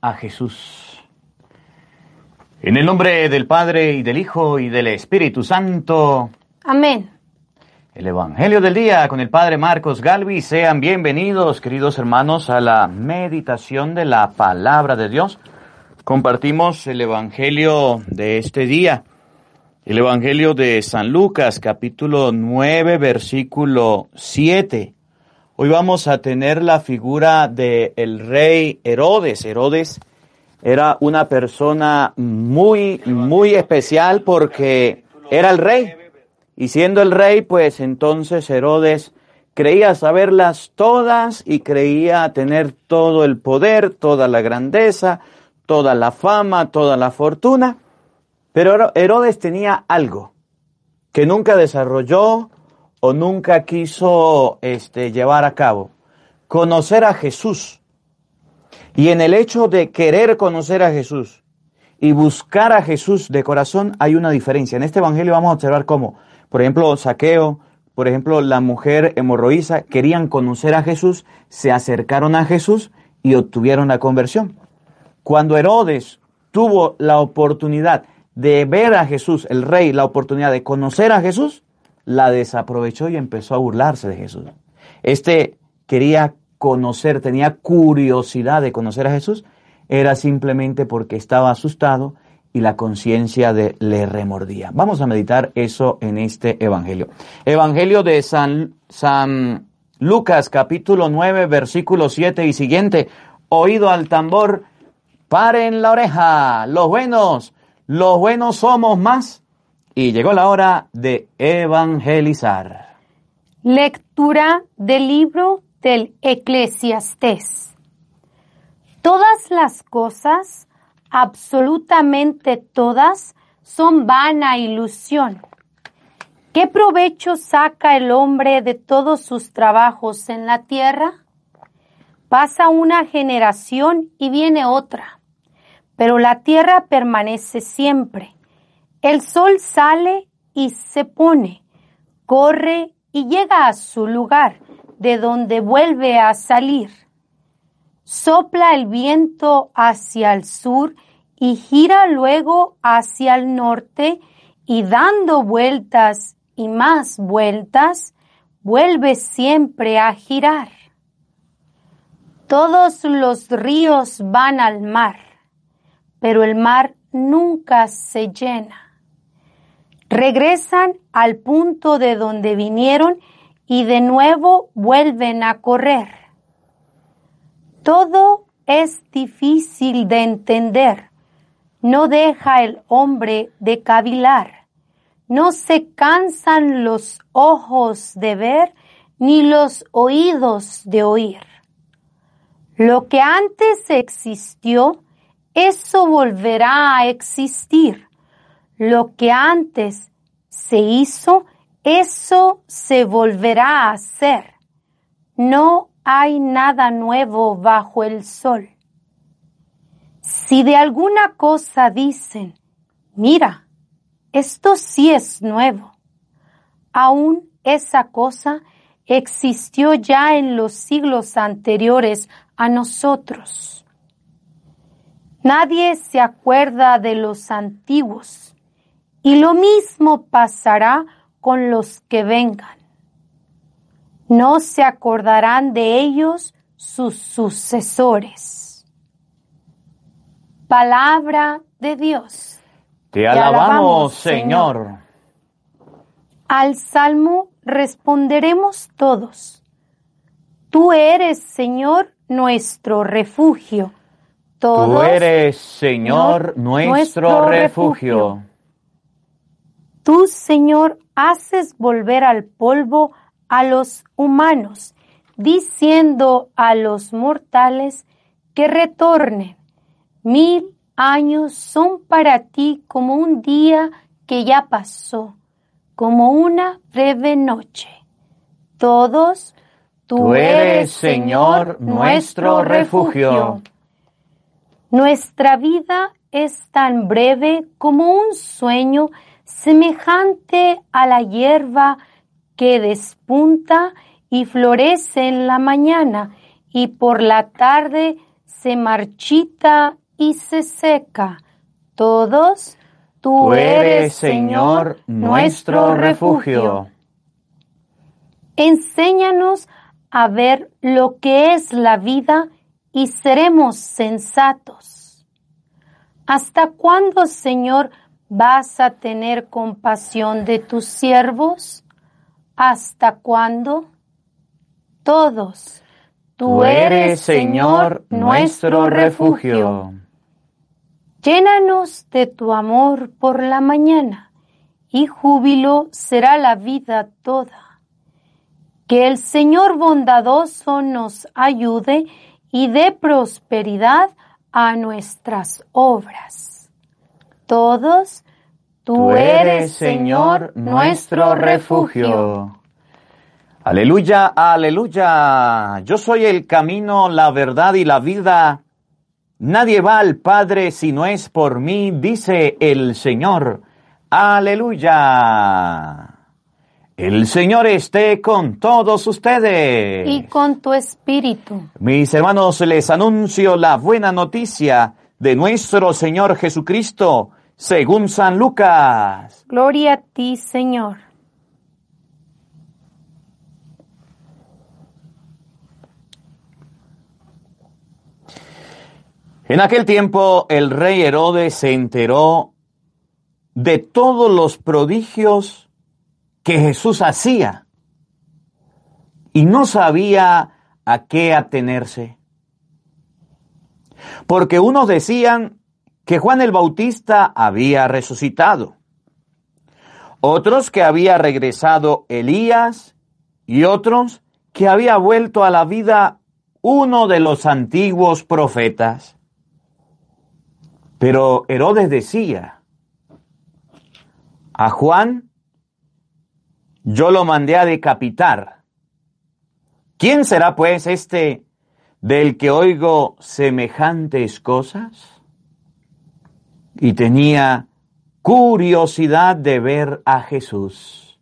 A Jesús. En el nombre del Padre y del Hijo y del Espíritu Santo, Amén. el Evangelio del día con el Padre Marcos Galvi. Sean bienvenidos, queridos hermanos, a la meditación de la palabra de Dios. Compartimos el Evangelio de este día, el Evangelio de San Lucas, capítulo 9, versículo 7. Hoy vamos a tener la figura del el rey Herodes. Herodes era una persona muy, muy especial porque era el rey. Y siendo el rey, pues entonces Herodes creía saberlas todas y creía tener todo el poder, toda la grandeza, toda la fama, toda la fortuna. Pero Herodes tenía algo que nunca desarrolló o nunca quiso este, llevar a cabo. Conocer a Jesús. Y en el hecho de querer conocer a Jesús y buscar a Jesús de corazón hay una diferencia. En este evangelio vamos a observar cómo, por ejemplo, Saqueo, por ejemplo, la mujer hemorroísa querían conocer a Jesús, se acercaron a Jesús y obtuvieron la conversión. Cuando Herodes tuvo la oportunidad de ver a Jesús, el rey, la oportunidad de conocer a Jesús, la desaprovechó y empezó a burlarse de Jesús. Este quería conocer, tenía curiosidad de conocer a Jesús, era simplemente porque estaba asustado y la conciencia le remordía. Vamos a meditar eso en este evangelio. Evangelio de San, San Lucas capítulo 9 versículo 7 y siguiente. Oído al tambor, paren la oreja, los buenos, los buenos somos más. Y llegó la hora de evangelizar. Lectura del libro del Eclesiastés. Todas las cosas, absolutamente todas, son vana ilusión. ¿Qué provecho saca el hombre de todos sus trabajos en la tierra? Pasa una generación y viene otra, pero la tierra permanece siempre. El sol sale y se pone, corre y llega a su lugar, de donde vuelve a salir. Sopla el viento hacia el sur y gira luego hacia el norte y dando vueltas y más vueltas, vuelve siempre a girar. Todos los ríos van al mar, pero el mar nunca se llena. Regresan al punto de donde vinieron y de nuevo vuelven a correr. Todo es difícil de entender. No deja el hombre de cavilar. No se cansan los ojos de ver ni los oídos de oír. Lo que antes existió, eso volverá a existir. Lo que antes se hizo, eso se volverá a hacer. No hay nada nuevo bajo el sol. Si de alguna cosa dicen, mira, esto sí es nuevo, aún esa cosa existió ya en los siglos anteriores a nosotros. Nadie se acuerda de los antiguos y lo mismo pasará con los que vengan. No se acordarán de ellos sus sucesores. Palabra de Dios. Te alabamos, Señor. Al salmo responderemos todos. Tú eres, Señor, nuestro refugio. Todos, Tú eres, Señor, nuestro, nuestro refugio. refugio. Tú, Señor, haces volver al polvo a los humanos, diciendo a los mortales que retornen. Mil años son para ti como un día que ya pasó, como una breve noche. Todos, tú, Tú eres, eres, Señor, nuestro refugio. Nuestra vida es tan breve como un sueño semejante a la hierba que despunta y florece en la mañana y por la tarde se marchita y se seca. Todos, tú, Tú eres, Señor, nuestro refugio. Enséñanos a ver lo que es la vida y seremos sensatos. ¿Hasta cuándo, Señor, vas a tener compasión de tus siervos? ¿Hasta cuándo? Todos. Tú eres, Señor, nuestro refugio. Llénanos de tu amor por la mañana y júbilo será la vida toda. Que el Señor bondadoso nos ayude y dé prosperidad a nuestras obras. Todos, tú, eres, Señor, nuestro refugio. Aleluya, aleluya. Yo soy el camino, la verdad y la vida. Nadie va al Padre si no es por mí, dice el Señor. Aleluya. El Señor esté con todos ustedes. Y con tu espíritu. Mis hermanos, les anuncio la buena noticia de nuestro Señor Jesucristo, según San Lucas. Gloria a ti, Señor. En aquel tiempo el rey Herodes se enteró de todos los prodigios que Jesús hacía y no sabía a qué atenerse. Porque unos decían que Juan el Bautista había resucitado, otros que había regresado Elías y otros que había vuelto a la vida uno de los antiguos profetas. Pero Herodes decía, a Juan yo lo mandé a decapitar. ¿Quién será pues este del que oigo semejantes cosas? Y tenía curiosidad de ver a Jesús.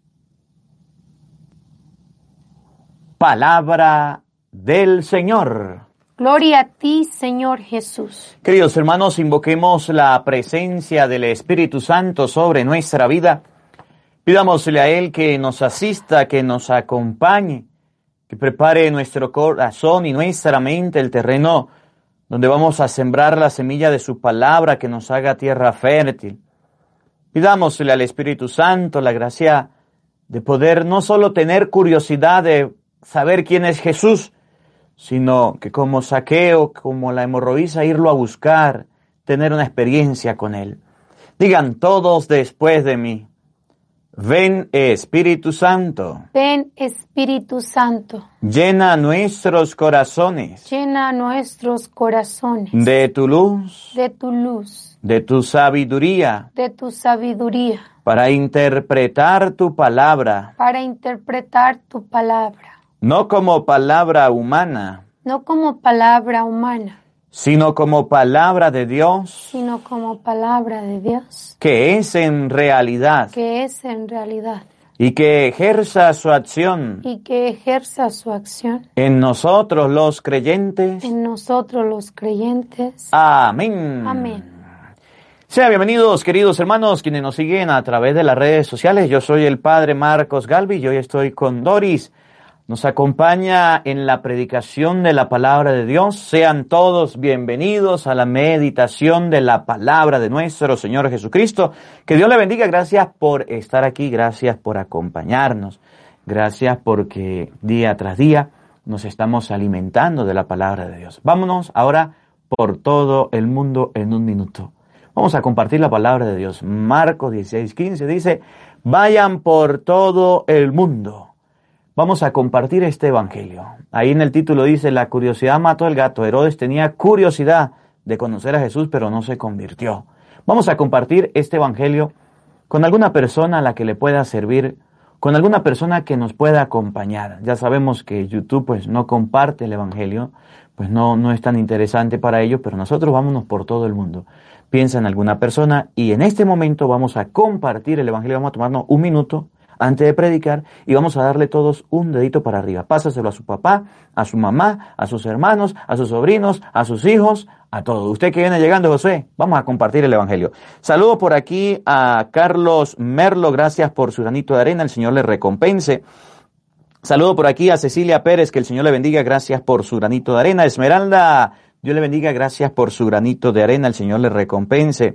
Palabra del Señor. Gloria a ti, Señor Jesús. Queridos hermanos, invoquemos la presencia del Espíritu Santo sobre nuestra vida. Pidámosle a Él que nos asista, que nos acompañe, que prepare nuestro corazón y nuestra mente el terreno donde vamos a sembrar la semilla de su palabra, que nos haga tierra fértil. Pidámosle al Espíritu Santo la gracia de poder no solo tener curiosidad de saber quién es Jesús, sino que como saqueo, como la hemorroísa, irlo a buscar, tener una experiencia con Él. Digan todos después de mí, ven Espíritu Santo, Ven, Espíritu Santo, llena nuestros corazones. Llena nuestros corazones. De tu luz, de tu luz, de tu sabiduría, de tu sabiduría, para interpretar tu palabra, para interpretar tu palabra, no como palabra humana, no como palabra humana, sino como palabra de Dios, sino como palabra de Dios, que es en realidad que es en realidad, y que ejerza su acción y que ejerza su acción en nosotros los creyentes. en nosotros los creyentes. Amén. Amén. Sean bienvenidos, queridos hermanos, quienes nos siguen a través de las redes sociales. Yo soy el Padre Marcos Galvi y hoy estoy con Doris. Nos acompaña en la predicación de la palabra de Dios. Sean todos bienvenidos a la meditación de la palabra de nuestro Señor Jesucristo. Que Dios le bendiga. Gracias por estar aquí. Gracias por acompañarnos. Gracias porque día tras día nos estamos alimentando de la palabra de Dios. Vámonos ahora por todo el mundo en un minuto. Vamos a compartir la palabra de Dios. Marcos 16, 15 dice, vayan por todo el mundo, vamos a compartir este evangelio. Ahí en el título dice, la curiosidad mató al gato. Herodes tenía curiosidad de conocer a Jesús, pero no se convirtió. Vamos a compartir este evangelio con alguna persona a la que le pueda servir, con alguna persona que nos pueda acompañar. Ya sabemos que YouTube pues no comparte el evangelio, pues no, no es tan interesante para ellos, pero nosotros vámonos por todo el mundo. Piensa en alguna persona y en este momento vamos a compartir el evangelio, vamos a tomarnos un minuto antes de predicar y vamos a darle todos un dedito para arriba. Pásaselo a su papá, a su mamá, a sus hermanos, a sus sobrinos, a sus hijos, a todos. Usted que viene llegando, José, vamos a compartir el Evangelio. Saludo por aquí a Carlos Merlo, gracias por su granito de arena, el Señor le recompense. Saludo por aquí a Cecilia Pérez, que el Señor le bendiga, gracias por su granito de arena. Esmeralda, Dios le bendiga, gracias por su granito de arena, el Señor le recompense.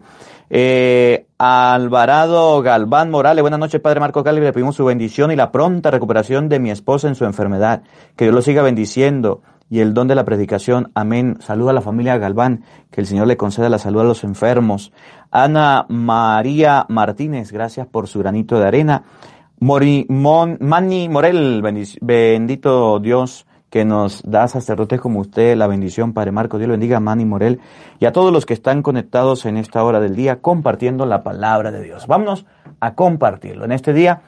Eh, Alvarado Galván Morales, buenas noches, Padre Marco Cali, le pedimos su bendición y la pronta recuperación de mi esposa en su enfermedad. Que Dios lo siga bendiciendo y el don de la predicación. Amén. Saluda a la familia Galván, que el Señor le conceda la salud a los enfermos. Ana María Martínez, gracias por su granito de arena. Mori, Mon, Manny Morel, bendito Dios que nos da sacerdotes como usted la bendición, Padre Marco. Dios lo bendiga Manny Morel y a todos los que están conectados en esta hora del día compartiendo la palabra de Dios. Vámonos a compartirlo. En este día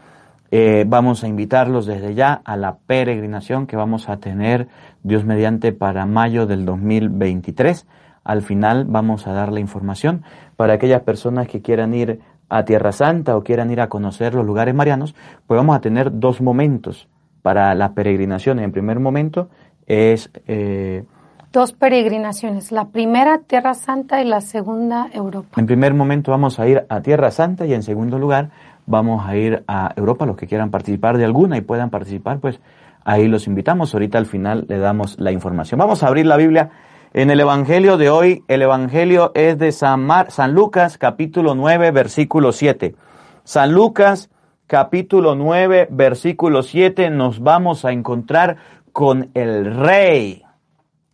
eh, vamos a invitarlos desde ya a la peregrinación que vamos a tener Dios mediante para mayo del 2023. Al final vamos a dar la información para aquellas personas que quieran ir a Tierra Santa o quieran ir a conocer los lugares marianos, pues vamos a tener dos momentos para la peregrinación. En primer momento es... Eh, Dos peregrinaciones, la primera Tierra Santa y la segunda Europa. En primer momento vamos a ir a Tierra Santa y en segundo lugar vamos a ir a Europa. Los que quieran participar de alguna y puedan participar, pues ahí los invitamos. Ahorita al final le damos la información. Vamos a abrir la Biblia en el Evangelio de hoy. El Evangelio es de San, Mar, San Lucas capítulo 9 versículo 7. San Lucas capítulo 9, versículo 7, nos vamos a encontrar con el rey,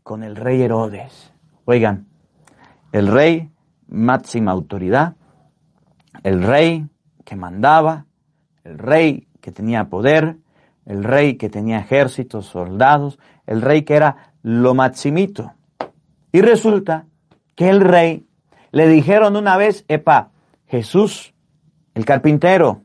con el rey Herodes. Oigan, el rey, máxima autoridad, el rey que mandaba, el rey que tenía poder, el rey que tenía ejércitos, soldados, el rey que era lo maximito. Y resulta que el rey le dijeron una vez, epa, Jesús, el carpintero,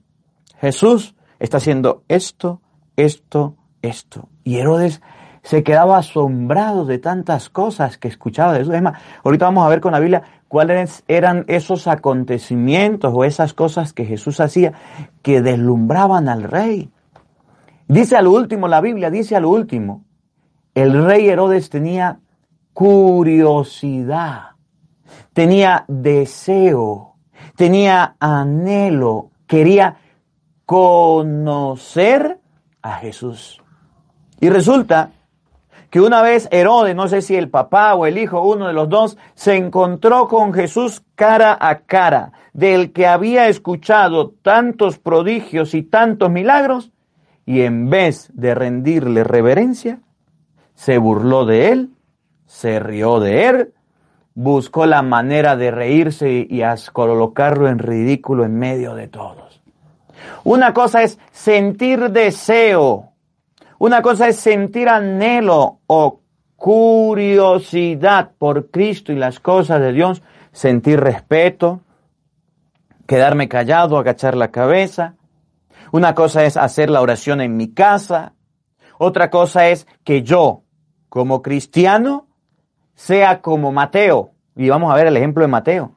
Jesús está haciendo esto, esto, esto. Y Herodes se quedaba asombrado de tantas cosas que escuchaba de Jesús. Es más, ahorita vamos a ver con la Biblia cuáles eran esos acontecimientos o esas cosas que Jesús hacía que deslumbraban al rey. Dice a lo último, la Biblia dice a lo último, el rey Herodes tenía curiosidad, tenía deseo, tenía anhelo, quería conocer a Jesús. Y resulta que una vez Herodes, no sé si el papá o el hijo, uno de los dos, se encontró con Jesús cara a cara, del que había escuchado tantos prodigios y tantos milagros, y en vez de rendirle reverencia, se burló de él, se rió de él, buscó la manera de reírse y a colocarlo en ridículo en medio de todos. Una cosa es sentir deseo. Una cosa es sentir anhelo o curiosidad por Cristo y las cosas de Dios. Sentir respeto, quedarme callado, agachar la cabeza. Una cosa es hacer la oración en mi casa. Otra cosa es que yo, como cristiano, sea como Mateo. Y vamos a ver el ejemplo de Mateo,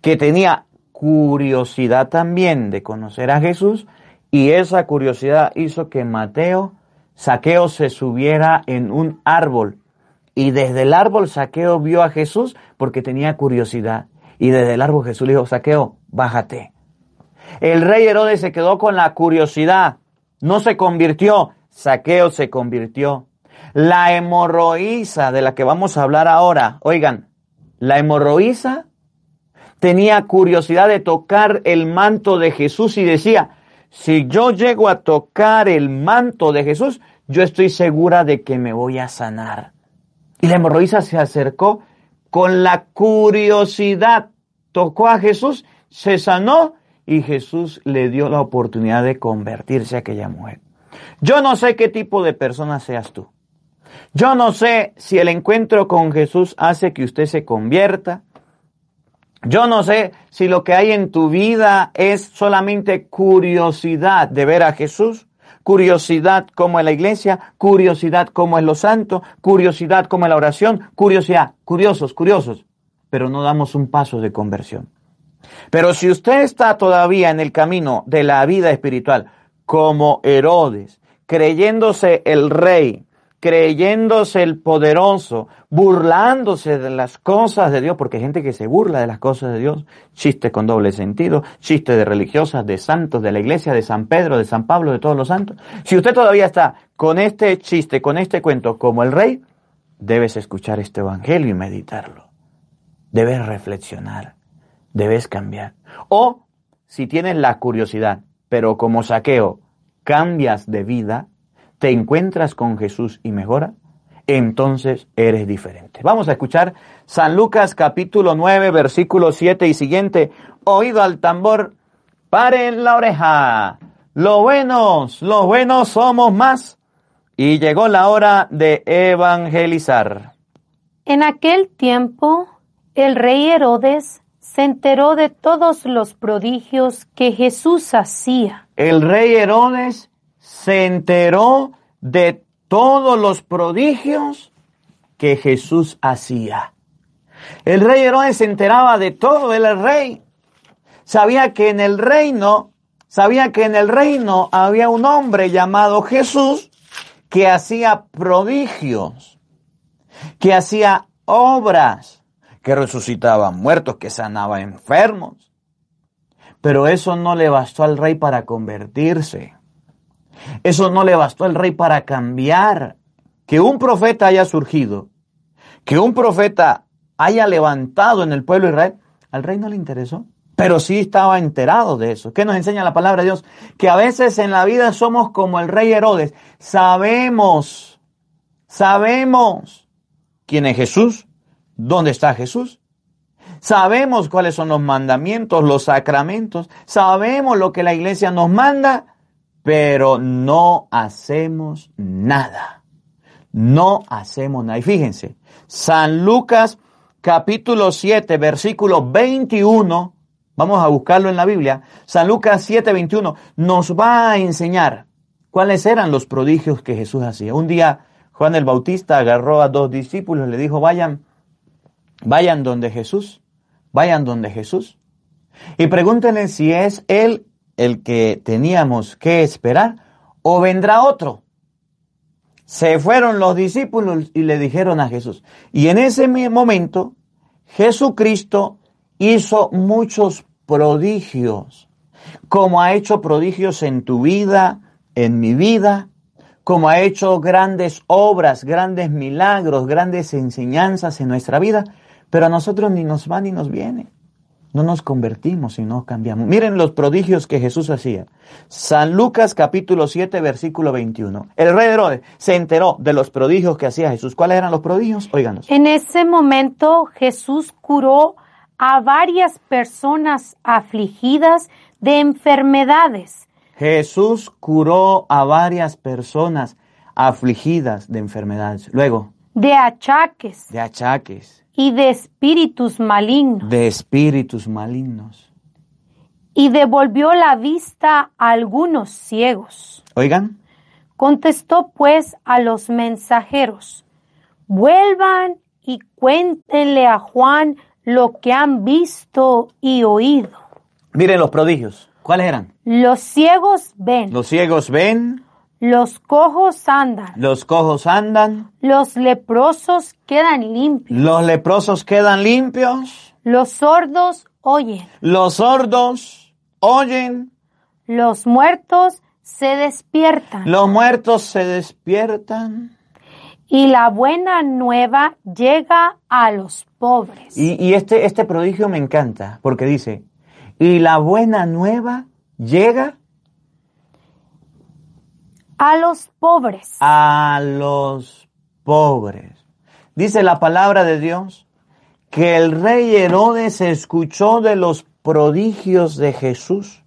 que tenía curiosidad también de conocer a Jesús y esa curiosidad hizo que Mateo, Saqueo se subiera en un árbol y desde el árbol Saqueo vio a Jesús porque tenía curiosidad y desde el árbol Jesús le dijo, Saqueo, bájate. El rey Herodes se quedó con la curiosidad, no se convirtió, Saqueo se convirtió. La hemorroísa de la que vamos a hablar ahora, oigan, la hemorroísa tenía curiosidad de tocar el manto de Jesús y decía, si yo llego a tocar el manto de Jesús, yo estoy segura de que me voy a sanar. Y la hemorroísa se acercó con la curiosidad, tocó a Jesús, se sanó y Jesús le dio la oportunidad de convertirse a aquella mujer. Yo no sé qué tipo de persona seas tú. Yo no sé si el encuentro con Jesús hace que usted se convierta. Yo no sé si lo que hay en tu vida es solamente curiosidad de ver a Jesús, curiosidad como en la iglesia, curiosidad como en los santos, curiosidad como en la oración, curiosidad, curiosos, curiosos, pero no damos un paso de conversión. Pero si usted está todavía en el camino de la vida espiritual como Herodes, creyéndose el rey, creyéndose el poderoso, burlándose de las cosas de Dios, porque hay gente que se burla de las cosas de Dios, chistes con doble sentido, chistes de religiosas, de santos, de la iglesia, de San Pedro, de San Pablo, de todos los santos. Si usted todavía está con este chiste, con este cuento como el rey, debes escuchar este evangelio y meditarlo. Debes reflexionar, debes cambiar. O si tienes la curiosidad, pero como saqueo cambias de vida, te encuentras con Jesús y mejora, entonces eres diferente. Vamos a escuchar San Lucas capítulo 9, versículo 7 y siguiente. Oído al tambor, paren la oreja. Los buenos, los buenos somos más. Y llegó la hora de evangelizar. En aquel tiempo, el rey Herodes se enteró de todos los prodigios que Jesús hacía. El rey Herodes se enteró de todos los prodigios que Jesús hacía. El rey Herodes se enteraba de todo, él el rey. Sabía que en el reino, sabía que en el reino había un hombre llamado Jesús que hacía prodigios, que hacía obras, que resucitaba muertos, que sanaba enfermos. Pero eso no le bastó al rey para convertirse. Eso no le bastó al rey para cambiar. Que un profeta haya surgido, que un profeta haya levantado en el pueblo de Israel, al rey no le interesó. Pero sí estaba enterado de eso. ¿Qué nos enseña la palabra de Dios? Que a veces en la vida somos como el rey Herodes. Sabemos, sabemos quién es Jesús, dónde está Jesús. Sabemos cuáles son los mandamientos, los sacramentos. Sabemos lo que la iglesia nos manda, pero no hacemos nada. No hacemos nada. Y fíjense, San Lucas capítulo 7, versículo 21, vamos a buscarlo en la Biblia, San Lucas 7, 21, nos va a enseñar cuáles eran los prodigios que Jesús hacía. Un día Juan el Bautista agarró a dos discípulos le dijo, vayan, vayan donde Jesús, vayan donde Jesús. Y pregúntenle si es Él el que teníamos que esperar o vendrá otro. Se fueron los discípulos y le dijeron a Jesús. Y en ese momento Jesucristo hizo muchos prodigios, como ha hecho prodigios en tu vida, en mi vida, como ha hecho grandes obras, grandes milagros, grandes enseñanzas en nuestra vida, pero a nosotros ni nos va ni nos viene no nos convertimos y no cambiamos. Miren los prodigios que Jesús hacía. San Lucas capítulo 7 versículo 21. El rey Herodes se enteró de los prodigios que hacía Jesús. ¿Cuáles eran los prodigios? Óiganos. En ese momento Jesús curó a varias personas afligidas de enfermedades. Jesús curó a varias personas afligidas de enfermedades. Luego, de achaques de achaques, y de espíritus malignos. de espíritus malignos. Y devolvió la vista a algunos ciegos. Oigan, Contestó pues a los mensajeros, vuelvan y cuéntenle a Juan lo que han visto y oído. miren los prodigios. ¿Cuáles eran? Los ciegos ven, Los ciegos ven, los cojos andan, los cojos andan, los leprosos quedan limpios, los leprosos quedan limpios, los sordos oyen, los sordos oyen, los muertos se despiertan. los muertos se despiertan. y la buena nueva llega a los pobres. Y, y este, este prodigio me encanta porque dice, y la buena nueva llega A los pobres. a los pobres. Dice la palabra de Dios que el rey Herodes escuchó de los prodigios de Jesús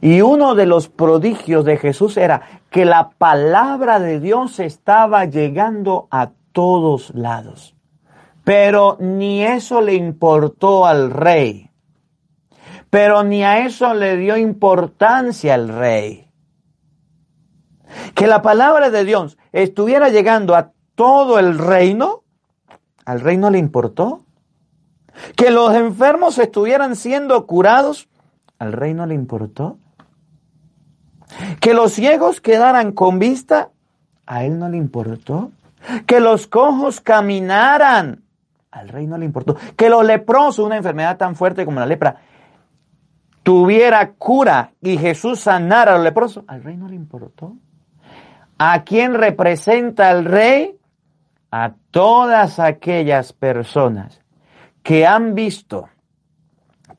Y uno de los prodigios de Jesús era que la palabra de Dios estaba llegando a todos lados. Pero ni eso le importó al rey. Pero ni a eso le dio importancia al rey. Que la palabra de Dios estuviera llegando a todo el reino, al reino le importó. Que los enfermos estuvieran siendo curados, al reino le importó. Que los ciegos quedaran con vista, a él no le importó. Que los cojos caminaran, al rey no le importó. Que los leprosos, una enfermedad tan fuerte como la lepra, tuviera cura y Jesús sanara a los leprosos, al rey no le importó. ¿A quién representa el rey? A todas aquellas personas que han visto,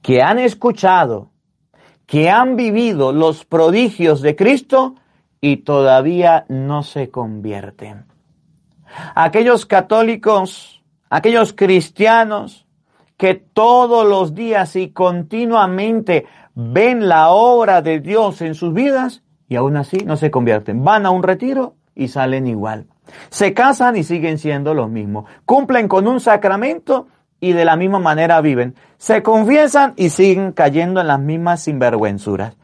que han escuchado, que han vivido los prodigios de Cristo y todavía no se convierten. Aquellos católicos, aquellos cristianos que todos los días y continuamente ven la obra de Dios en sus vidas y aún así no se convierten. Van a un retiro y salen igual. Se casan y siguen siendo los mismos. Cumplen con un sacramento y de la misma manera viven. Se confiesan y siguen cayendo en las mismas sinvergüenzuras.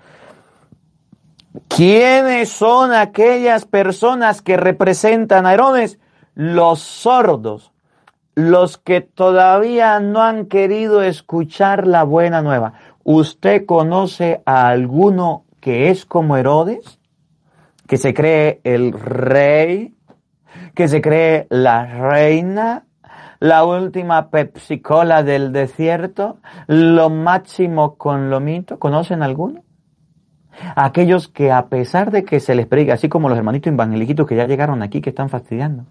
¿Quiénes son aquellas personas que representan a Herodes? Los sordos, los que todavía no han querido escuchar la buena nueva. ¿Usted conoce a alguno que es como Herodes? Que se cree el rey, que se cree la reina, la última pepsicola del desierto, lo máximo con lo mito. ¿Conocen alguno? Aquellos que a pesar de que se les prediga, así como los hermanitos evangeliquitos que ya llegaron aquí, que están fastidiando,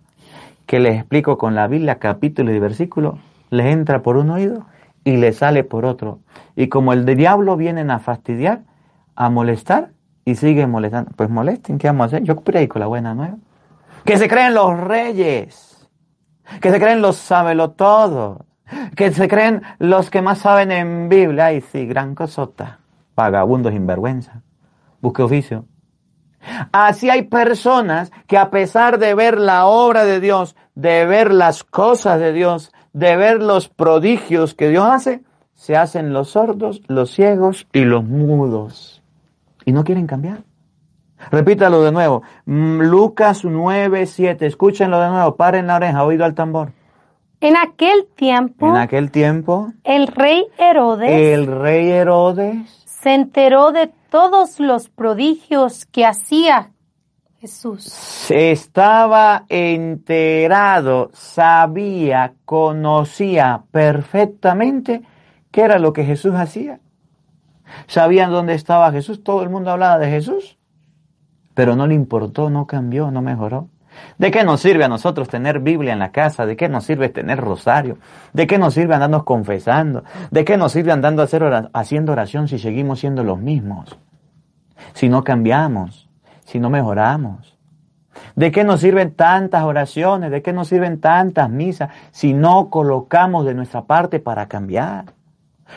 que les explico con la Biblia, capítulo y versículo, les entra por un oído y les sale por otro. Y como el diablo vienen a fastidiar, a molestar y siguen molestando, pues molesten, ¿qué vamos a hacer? Yo predico la buena nueva. Que se creen los reyes que se creen los sábelo todo, que se creen los que más saben en Biblia. Ay, sí, gran cosota. Vagabundos, sinvergüenza. Busque oficio. Así hay personas que a pesar de ver la obra de Dios, de ver las cosas de Dios, de ver los prodigios que Dios hace, se hacen los sordos, los ciegos y los mudos. Y no quieren cambiar. Repítalo de nuevo. Mm, Lucas 9, 7. Escúchenlo de nuevo. Paren la oreja, oído al tambor. En aquel tiempo, En aquel tiempo, el rey Herodes el rey Herodes se enteró de todos los prodigios que hacía Jesús. estaba enterado, sabía, conocía perfectamente qué era lo que Jesús hacía. Sabían dónde estaba Jesús, todo el mundo hablaba de Jesús, pero no le importó, no cambió, no mejoró. ¿De qué nos sirve a nosotros tener Biblia en la casa? ¿De qué nos sirve tener rosario? ¿De qué nos sirve andarnos confesando? ¿De qué nos sirve andando a hacer ora- haciendo oración si seguimos siendo los mismos? Si no cambiamos, si no mejoramos. ¿De qué nos sirven tantas oraciones? ¿De qué nos sirven tantas misas si no colocamos de nuestra parte para cambiar?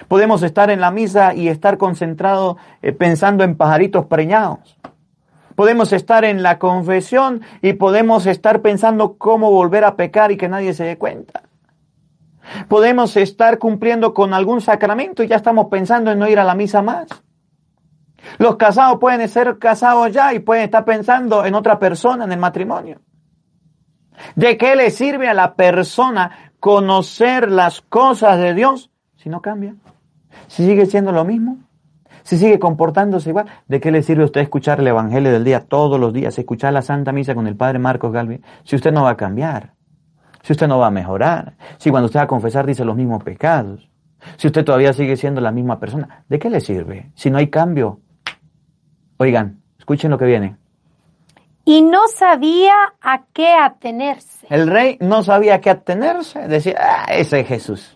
Podemos estar en la misa y estar concentrados eh, pensando en pajaritos preñados. Podemos estar en la confesión y podemos estar pensando cómo volver a pecar y que nadie se dé cuenta. Podemos estar cumpliendo con algún sacramento y ya estamos pensando en no ir a la misa más. Los casados pueden ser casados ya y pueden estar pensando en otra persona en el matrimonio. ¿De qué le sirve a la persona conocer las cosas de Dios si no cambia? Si sigue siendo lo mismo, si sigue comportándose igual, ¿de qué le sirve a usted escuchar el Evangelio del día todos los días, escuchar la Santa Misa con el Padre Marcos Galvin, si usted no va a cambiar, si usted no va a mejorar, si cuando usted va a confesar dice los mismos pecados, si usted todavía sigue siendo la misma persona, ¿de qué le sirve? Si no hay cambio. Oigan, escuchen lo que viene. Y no sabía a qué atenerse. El rey no sabía qué atenerse, decía, ah, ese es Jesús.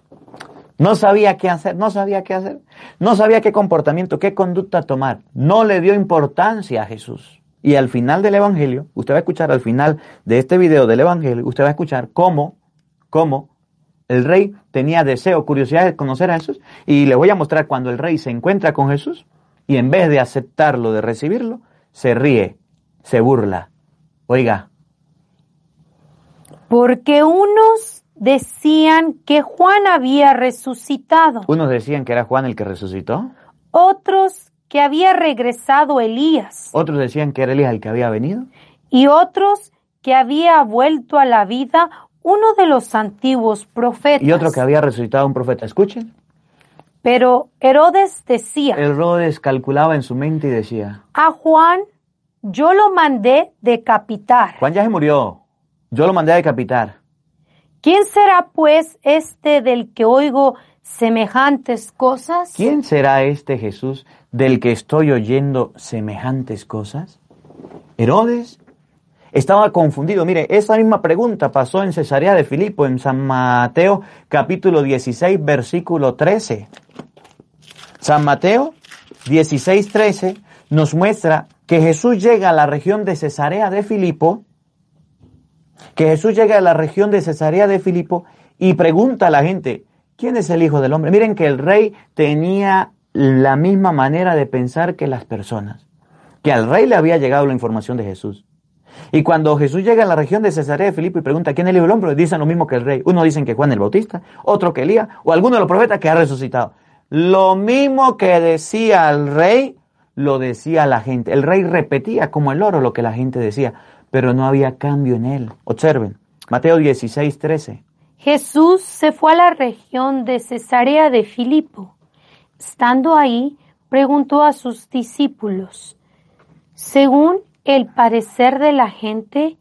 No sabía qué hacer, no sabía qué hacer, no sabía qué comportamiento, qué conducta tomar. No le dio importancia a Jesús. Y al final del Evangelio, usted va a escuchar al final de este video del Evangelio, usted va a escuchar cómo, cómo el rey tenía deseo, curiosidad de conocer a Jesús. Y le voy a mostrar cuando el rey se encuentra con Jesús, y en vez de aceptarlo, de recibirlo, se ríe, se burla. Oiga, Porque unos decían que Juan había resucitado, unos decían que era Juan el que resucitó, otros que había regresado Elías otros decían que era Elías el que había venido, y otros que había vuelto a la vida uno de los antiguos profetas. y otro que había resucitado un profeta. Escuchen, Pero Herodes decía, Herodes calculaba en su mente y decía, a Juan yo lo mandé decapitar. Juan ya se murió, yo lo mandé a decapitar. ¿Quién será pues este del que oigo semejantes cosas? ¿Quién será este Jesús del que estoy oyendo semejantes cosas? Herodes estaba confundido. Mire, esa misma pregunta pasó en Cesarea de Filipo, en San Mateo capítulo 16, versículo 13. San Mateo 16, 13 nos muestra que Jesús llega a la región de Cesarea de Filipo, que Jesús llega a la región de Cesarea de Filipo y pregunta a la gente, ¿quién es el Hijo del Hombre? Miren que el rey tenía la misma manera de pensar que las personas, que al rey le había llegado la información de Jesús. Y cuando Jesús llega a la región de Cesarea de Filipo y pregunta quién es el Hijo del Hombre, dicen lo mismo que el rey. Uno dicen que Juan el Bautista, otro que Elías, o alguno de los profetas que ha resucitado. Lo mismo que decía el rey, lo decía la gente. El rey repetía como el oro lo que la gente decía, pero no había cambio en él. Observen, Mateo 16, 13. Jesús se fue a la región de Cesarea de Filipo. Estando ahí, preguntó a sus discípulos, según el parecer de la gente,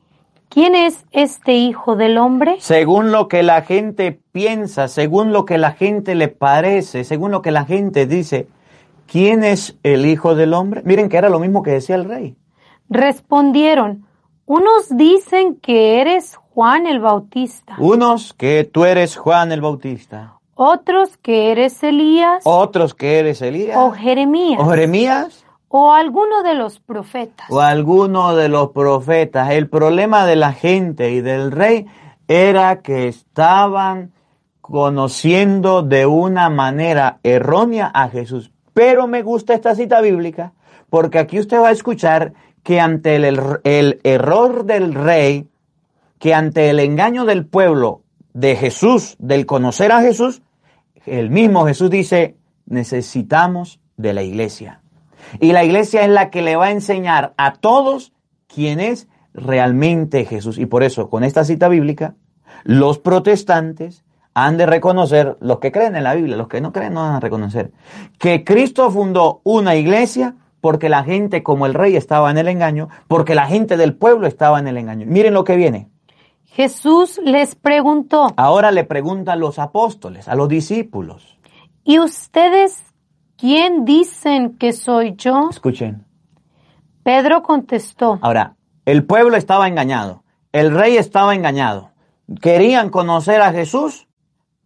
¿quién es este Hijo del Hombre? Según lo que la gente piensa, según lo que la gente le parece, según lo que la gente dice, ¿quién es el Hijo del Hombre? Miren que era lo mismo que decía el rey. Respondieron, unos dicen que eres Juan el Bautista, Unos que tú eres Juan el Bautista, otros que eres Elías otros que eres Elías, o Jeremías o Jeremías, o alguno de los profetas. o alguno de los profetas. El problema de la gente y del rey era que estaban conociendo de una manera errónea a Jesús. Pero me gusta esta cita bíblica porque aquí usted va a escuchar que ante el, el error del rey, que ante el engaño del pueblo de Jesús, del conocer a Jesús, el mismo Jesús dice, necesitamos de la iglesia. Y la iglesia es la que le va a enseñar a todos quién es realmente Jesús. Y por eso, con esta cita bíblica, los protestantes han de reconocer, los que creen en la Biblia, los que no creen no van a reconocer, que Cristo fundó una iglesia porque la gente como el rey estaba en el engaño, porque la gente del pueblo estaba en el engaño. Miren lo que viene. Jesús les preguntó, Ahora le preguntan a los apóstoles, a los discípulos. ¿y ustedes quién dicen que soy yo? Escuchen. Pedro contestó, Ahora, el pueblo estaba engañado, el rey estaba engañado. Querían conocer a Jesús,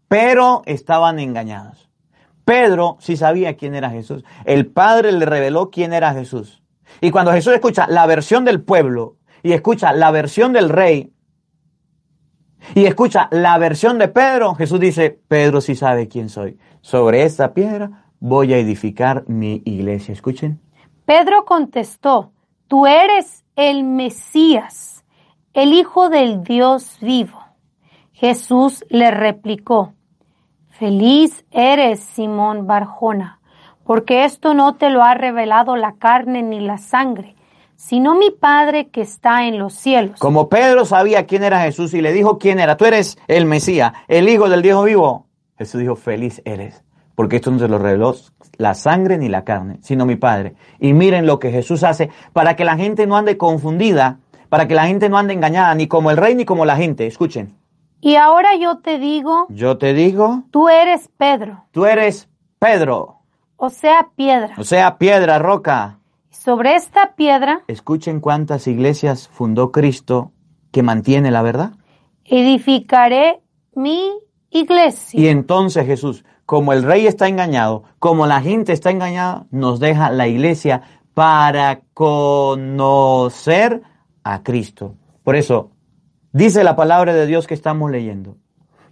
pero estaban engañados. Pedro sí sabía quién era Jesús. El Padre le reveló quién era Jesús. Y cuando Jesús escucha la versión del pueblo y escucha la versión del rey y escucha la versión de Pedro, Jesús dice, Pedro sí sabe quién soy. Sobre esta piedra voy a edificar mi iglesia. Escuchen. Pedro contestó, tú eres el Mesías, el Hijo del Dios vivo. Jesús le replicó, feliz eres Simón Barjona, porque esto no te lo ha revelado la carne ni la sangre, sino mi Padre que está en los cielos. Como Pedro sabía quién era Jesús y le dijo quién era, tú eres el Mesías, el Hijo del Dios vivo. Jesús dijo, feliz eres, porque esto no se lo reveló la sangre ni la carne, sino mi Padre. Y miren lo que Jesús hace para que la gente no ande confundida, para que la gente no ande engañada, ni como el rey ni como la gente. Escuchen, Y ahora yo te digo, yo te digo, tú eres Pedro, tú eres Pedro, o sea, piedra. o sea, piedra, roca. Sobre esta piedra Escuchen cuántas iglesias fundó Cristo que mantiene la verdad. edificaré mi iglesia. Y entonces Jesús, como el rey está engañado, como la gente está engañada, nos deja la iglesia para conocer a Cristo. Por eso, dice la palabra de Dios que estamos leyendo.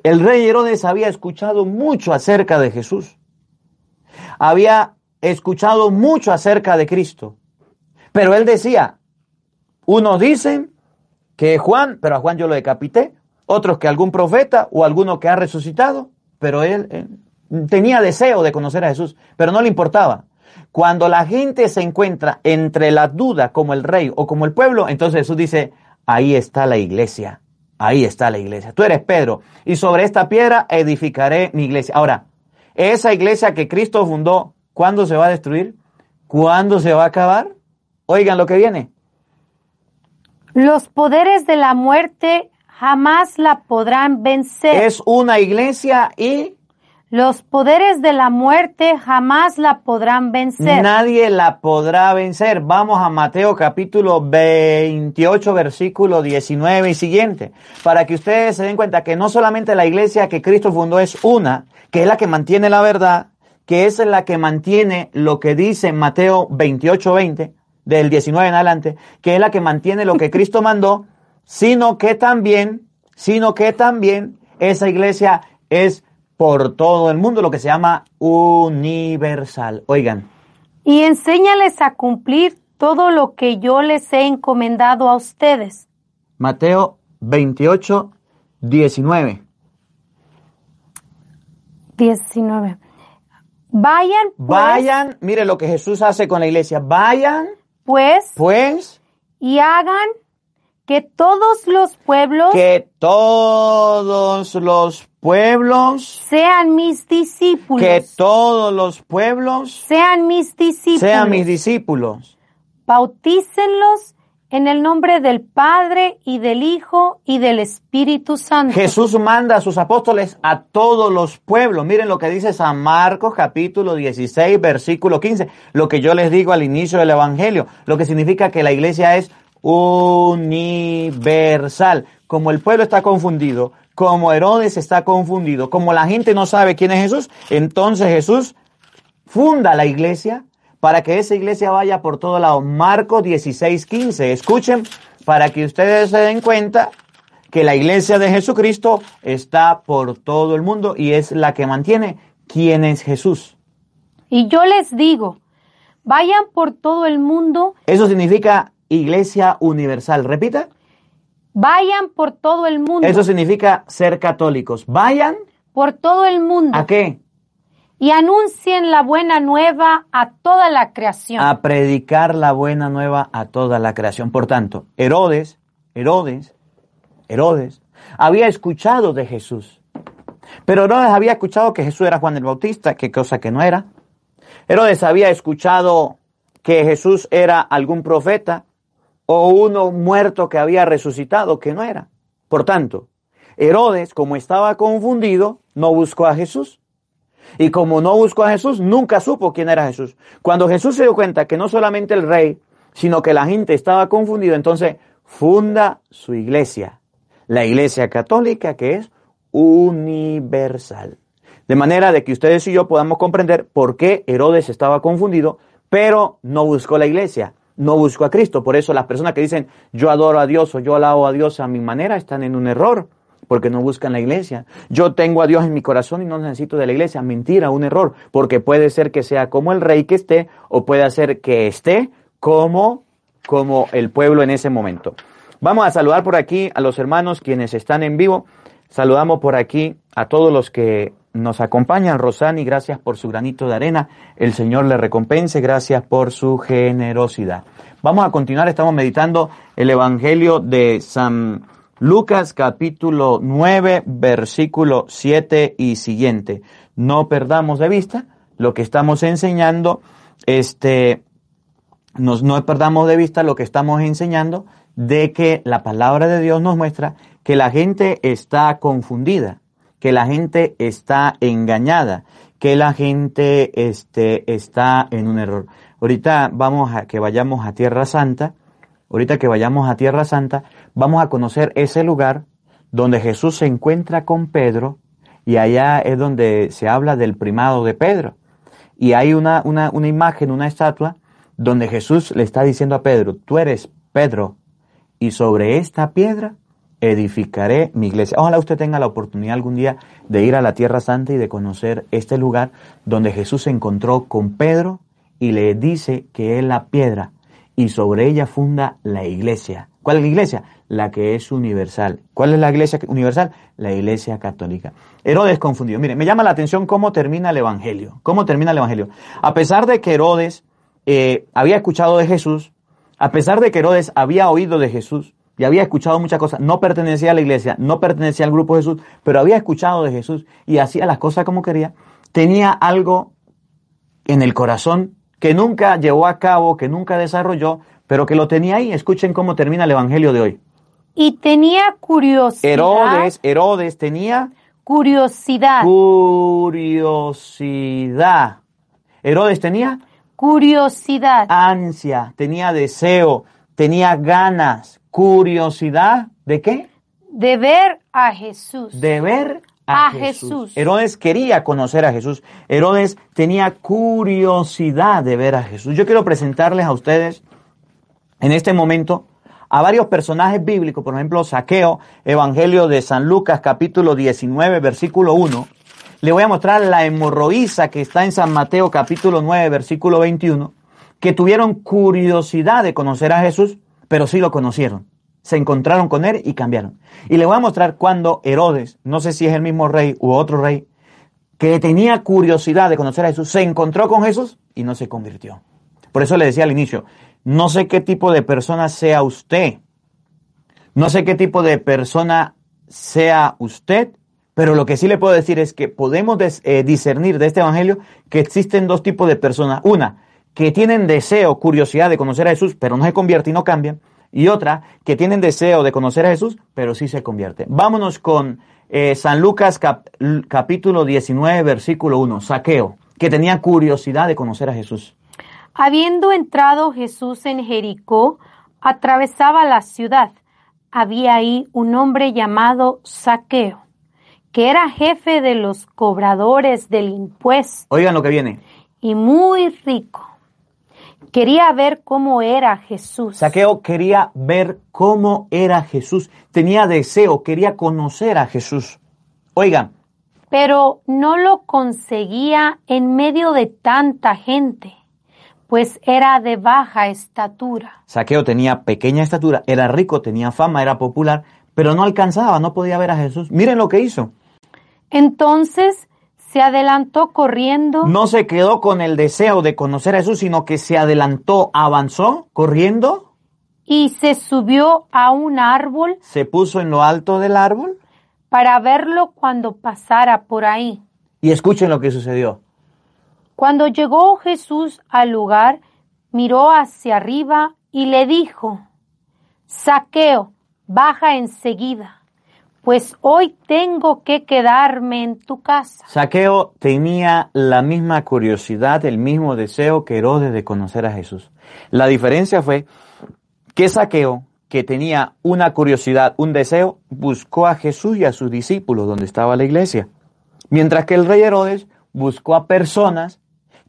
El rey Herodes había escuchado mucho acerca de Jesús. Había escuchado mucho acerca de Cristo. Pero él decía, unos dicen que Juan, pero a Juan yo lo decapité, otros que algún profeta o alguno que ha resucitado, pero él, tenía deseo de conocer a Jesús, pero no le importaba. Cuando la gente se encuentra entre la duda como el rey o como el pueblo, entonces Jesús dice, ahí está la iglesia, ahí está la iglesia. Tú eres Pedro y sobre esta piedra edificaré mi iglesia. Ahora, esa iglesia que Cristo fundó, ¿cuándo se va a destruir? ¿Cuándo se va a acabar? Oigan lo que viene. Los poderes de la muerte jamás la podrán vencer. Es una iglesia y Los poderes de la muerte jamás la podrán vencer. nadie la podrá vencer. Vamos a Mateo capítulo 28, versículo 19 y siguiente, para que ustedes se den cuenta que no solamente la iglesia que Cristo fundó es una, que es la que mantiene la verdad, que es la que mantiene lo que dice Mateo 28, 20, del 19 en adelante, que es la que mantiene lo que Cristo mandó, sino que también, sino que también esa iglesia es por todo el mundo, lo que se llama universal. Oigan, Y enséñales a cumplir todo lo que yo les he encomendado a ustedes. Mateo 28, 19. 19. Vayan, pues, Vayan, mire lo que Jesús hace con la iglesia. Vayan, pues, pues, y hagan que todos los pueblos que todos los pueblos, sean mis discípulos. que todos los pueblos sean mis discípulos. sean mis discípulos. Bautícenlos en el nombre del Padre y del Hijo y del Espíritu Santo. Jesús manda a sus apóstoles a todos los pueblos. Miren lo que dice San Marcos capítulo 16 versículo 15. Lo que yo les digo al inicio del Evangelio. Lo que significa que la iglesia es universal. Como el pueblo está confundido, como Herodes está confundido, como la gente no sabe quién es Jesús, entonces Jesús funda la iglesia para que esa iglesia vaya por todo lado. Marcos 16, 15. Escuchen para que ustedes se den cuenta que la iglesia de Jesucristo está por todo el mundo y es la que mantiene quién es Jesús. Y yo les digo, vayan por todo el mundo, Eso significa iglesia universal. Repita. vayan por todo el mundo, Eso significa ser católicos. Vayan por todo el mundo, a qué? y anuncien la buena nueva a toda la creación. a predicar la buena nueva a toda la creación. Por tanto, Herodes, Herodes, Herodes, había escuchado de Jesús. Pero Herodes había escuchado que Jesús era Juan el Bautista, que cosa que no era. Herodes había escuchado que Jesús era algún profeta o uno muerto que había resucitado, que no era. Por tanto, Herodes, como estaba confundido, no buscó a Jesús. Y como no buscó a Jesús, nunca supo quién era Jesús. Cuando Jesús se dio cuenta que no solamente el rey, sino que la gente estaba confundida, entonces funda su iglesia, la iglesia católica que es universal. De manera de que ustedes y yo podamos comprender por qué Herodes estaba confundido, pero no buscó la iglesia, no buscó a Cristo. Por eso las personas que dicen yo adoro a Dios o yo alabo a Dios a mi manera están en un error porque no buscan la iglesia. Yo tengo a Dios en mi corazón y no necesito de la iglesia. Mentira, un error, porque puede ser que sea como el rey que esté o puede ser que esté como, como el pueblo en ese momento. Vamos a saludar por aquí a los hermanos quienes están en vivo. Saludamos por aquí a todos los que nos acompañan. Rosani, gracias por su granito de arena. El Señor le recompense. Gracias por su generosidad. Vamos a continuar. Estamos meditando el Evangelio de San Lucas capítulo 9, versículo 7 y siguiente. No perdamos de vista lo que estamos enseñando, este, nos, no perdamos de vista lo que estamos enseñando de que la palabra de Dios nos muestra que la gente está confundida, que la gente está engañada, que la gente este, está en un error. Ahorita vamos a que vayamos a Tierra Santa, ahorita que vayamos a Tierra Santa, vamos a conocer ese lugar donde Jesús se encuentra con Pedro y allá es donde se habla del primado de Pedro. Y hay una, una, una imagen, una estatua, donde Jesús le está diciendo a Pedro, tú eres Pedro, y sobre esta piedra edificaré mi iglesia. Ojalá usted tenga la oportunidad algún día de ir a la Tierra Santa y de conocer este lugar donde Jesús se encontró con Pedro y le dice que es la piedra y sobre ella funda la iglesia. ¿Cuál es la iglesia? La que es universal. ¿Cuál es la iglesia universal? La iglesia católica. Herodes confundido. Mire, me llama la atención cómo termina el Evangelio. ¿Cómo termina el Evangelio? A pesar de que Herodes eh, había escuchado de Jesús, a pesar de que Herodes había oído de Jesús y había escuchado muchas cosas, no pertenecía a la iglesia, no pertenecía al grupo de Jesús, pero había escuchado de Jesús y hacía las cosas como quería, tenía algo en el corazón que nunca llevó a cabo, que nunca desarrolló, pero que lo tenía ahí. Escuchen cómo termina el Evangelio de hoy. Y tenía curiosidad. Herodes, Herodes tenía Curiosidad. curiosidad. Herodes tenía curiosidad. ansia, tenía deseo, tenía ganas, curiosidad. ¿De qué? de ver a Jesús. De ver a, A Jesús. Herodes quería conocer a Jesús. Herodes tenía curiosidad de ver a Jesús. Yo quiero presentarles a ustedes en este momento a varios personajes bíblicos, por ejemplo, Saqueo, Evangelio de San Lucas, capítulo 19, versículo 1. Le voy a mostrar la hemorroísa que está en San Mateo, capítulo 9, versículo 21, que tuvieron curiosidad de conocer a Jesús, pero sí lo conocieron. Se encontraron con él y cambiaron. Y le voy a mostrar cuando Herodes, no sé si es el mismo rey u otro rey, que tenía curiosidad de conocer a Jesús, se encontró con Jesús y no se convirtió. Por eso le decía al inicio, no sé qué tipo de persona sea usted, no sé qué tipo de persona sea usted, pero lo que sí le puedo decir es que podemos eh, discernir de este evangelio que existen dos tipos de personas. Una, que tienen deseo, curiosidad de conocer a Jesús, pero no se convierte y no cambian. Y otra, que tienen deseo de conocer a Jesús, pero sí se convierte. Vámonos con eh, San Lucas cap- capítulo 19, versículo 1, Saqueo, que tenía curiosidad de conocer a Jesús. Habiendo entrado Jesús en Jericó, atravesaba la ciudad. Había ahí un hombre llamado Saqueo, que era jefe de los cobradores del impuesto Oigan lo que viene. y muy rico. Quería ver cómo era Jesús. Saqueo quería ver cómo era Jesús, tenía deseo, quería conocer a Jesús. Oigan, pero no lo conseguía en medio de tanta gente, pues era de baja estatura. Saqueo tenía pequeña estatura, era rico, tenía fama, era popular, pero no alcanzaba, no podía ver a Jesús. Miren lo que hizo. Entonces se adelantó corriendo. No se quedó con el deseo de conocer a Jesús, sino que se adelantó, avanzó, corriendo, y se subió a un árbol. Se puso en lo alto del árbol. Para verlo cuando pasara por ahí. y escuchen lo que sucedió. Cuando llegó Jesús al lugar, miró hacia arriba y le dijo, Saqueo, baja enseguida, pues hoy tengo que quedarme en tu casa. Saqueo tenía la misma curiosidad, el mismo deseo que Herodes de conocer a Jesús. La diferencia fue que Saqueo, que tenía una curiosidad, un deseo, buscó a Jesús y a sus discípulos donde estaba la iglesia. Mientras que el rey Herodes buscó a personas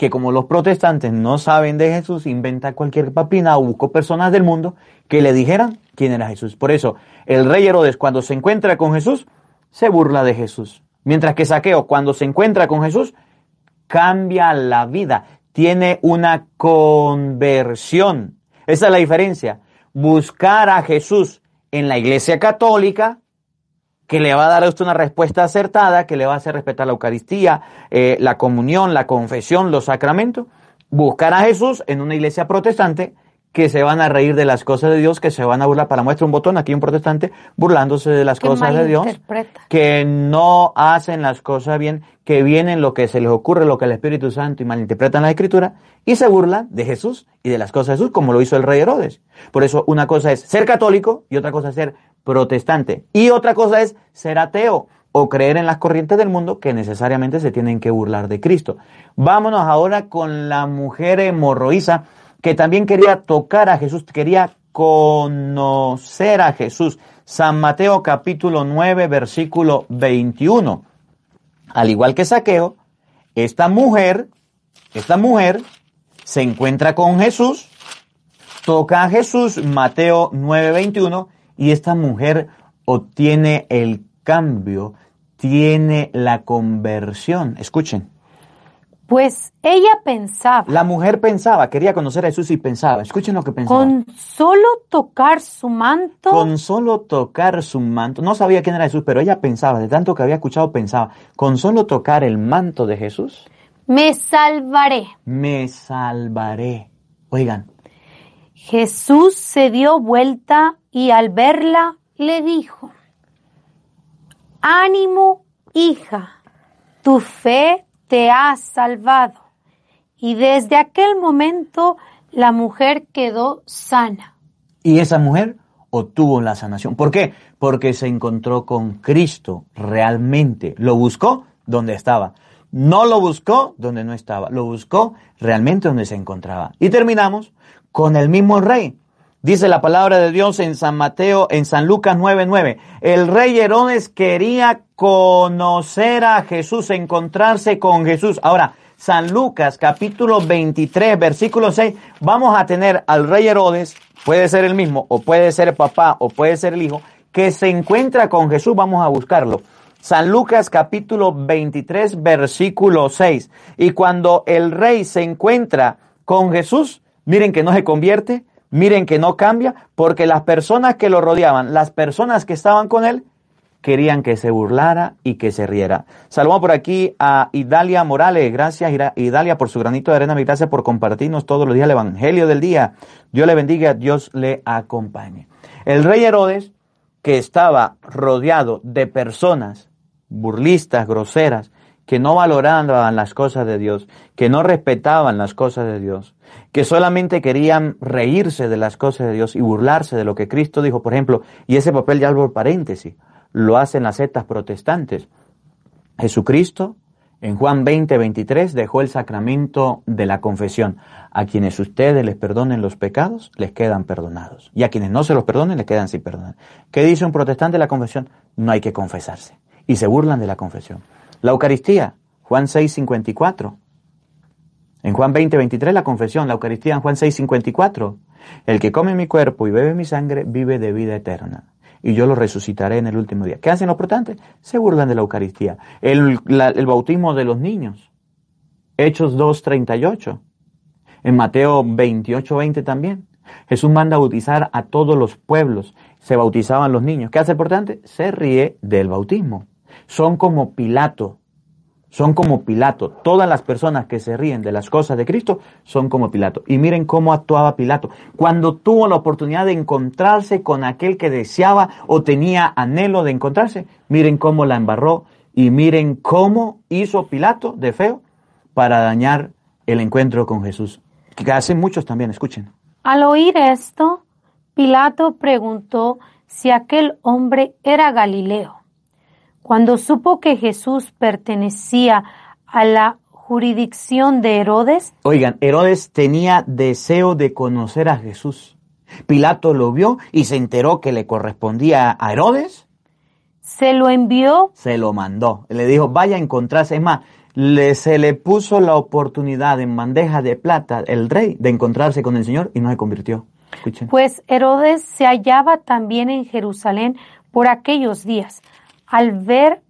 que como los protestantes no saben de Jesús, inventa cualquier papina o buscó personas del mundo que le dijeran quién era Jesús. Por eso, el rey Herodes cuando se encuentra con Jesús, se burla de Jesús. Mientras que Saqueo cuando se encuentra con Jesús, cambia la vida, tiene una conversión. Esa es la diferencia. Buscar a Jesús en la iglesia católica, que le va a dar a usted una respuesta acertada, que le va a hacer respetar la Eucaristía, eh, la comunión, la confesión, los sacramentos. Buscar a Jesús en una iglesia protestante que se van a reír de las cosas de Dios, que se van a burlar. Para muestra un botón, aquí un protestante burlándose de las Que cosas de Dios que no hacen las cosas bien, que vienen lo que se les ocurre, lo que el Espíritu Santo y malinterpretan la Escritura y se burlan de Jesús y de las cosas de Jesús, como lo hizo el rey Herodes. Por eso una cosa es ser católico y otra cosa es ser protestante. Y otra cosa es ser ateo o creer en las corrientes del mundo que necesariamente se tienen que burlar de Cristo. Vámonos ahora con la mujer hemorroísa que también quería tocar a Jesús, quería conocer a Jesús. San Mateo capítulo 9 versículo 21. Al igual que Saqueo, esta mujer, esta mujer se encuentra con Jesús, toca a Jesús, Mateo 9 21, y esta mujer obtiene el cambio, tiene la conversión. Escuchen. Pues ella pensaba, La mujer pensaba, quería conocer a Jesús y pensaba. Escuchen lo que pensaba. con solo tocar su manto, Con solo tocar su manto, no sabía quién era Jesús, pero ella pensaba, de tanto que había escuchado, pensaba, con solo tocar el manto de Jesús, me salvaré. me salvaré. Oigan, Jesús se dio vuelta y al verla le dijo, Ánimo, hija, tu fe te ha salvado. Y desde aquel momento la mujer quedó sana. y esa mujer obtuvo la sanación. ¿Por qué? Porque se encontró con Cristo realmente. Lo buscó donde estaba. No lo buscó donde no estaba. Lo buscó realmente donde se encontraba. Y terminamos con el mismo rey. Dice la palabra de Dios en San Mateo, en San Lucas 9:9. El rey Herodes quería conocer a Jesús, encontrarse con Jesús. Ahora, San Lucas capítulo 23, versículo 6, vamos a tener al rey Herodes, puede ser el mismo, o puede ser el papá, o puede ser el hijo, que se encuentra con Jesús, vamos a buscarlo. San Lucas capítulo 23, versículo 6. Y cuando el rey se encuentra con Jesús, miren que no se convierte, miren que no cambia, porque las personas que lo rodeaban, las personas que estaban con él, querían que se burlara y que se riera. Saludamos por aquí a Idalia Morales. Gracias, Idalia, por su granito de arena. Y gracias por compartirnos todos los días el Evangelio del día. Dios le bendiga, Dios le acompañe. El rey Herodes, que estaba rodeado de personas burlistas, groseras, que no valoraban las cosas de Dios, que no respetaban las cosas de Dios, que solamente querían reírse de las cosas de Dios y burlarse de lo que Cristo dijo, por ejemplo, y ese papel ya por paréntesis, lo hacen las sectas protestantes. Jesucristo, en Juan 20, 23, dejó el sacramento de la confesión. A quienes ustedes les perdonen los pecados, les quedan perdonados. Y a quienes no se los perdonen, les quedan sin perdonar. ¿Qué dice un protestante de la confesión? No hay que confesarse. Y se burlan de la confesión. La Eucaristía, Juan 6, 54. En Juan 20, 23, la confesión, la Eucaristía en Juan 6, 54. El que come mi cuerpo y bebe mi sangre vive de vida eterna. Y yo lo resucitaré en el último día. ¿Qué hacen los protestantes? Se burlan de la Eucaristía. El, bautismo de los niños. Hechos 2, 38. En Mateo 28, 20 también. Jesús manda a bautizar a todos los pueblos. Se bautizaban los niños. ¿Qué hace el protestante? Se ríe del bautismo. Son como Pilato. Son como Pilato. Todas las personas que se ríen de las cosas de Cristo son como Pilato. Y miren cómo actuaba Pilato. Cuando tuvo la oportunidad de encontrarse con aquel que deseaba o tenía anhelo de encontrarse, miren cómo la embarró y miren cómo hizo Pilato de feo para dañar el encuentro con Jesús. Que hacen muchos también, escuchen. Al oír esto, Pilato preguntó si aquel hombre era Galileo. Cuando supo que Jesús pertenecía a la jurisdicción de Herodes, Oigan, Herodes tenía deseo de conocer a Jesús. Pilato lo vio y se enteró que le correspondía a Herodes, se lo envió se lo mandó. Le dijo, vaya a encontrarse. Es más, le, se le puso la oportunidad en bandeja de plata el rey de encontrarse con el Señor y no se convirtió. Escuchen. pues Herodes se hallaba también en Jerusalén por aquellos días. Al ver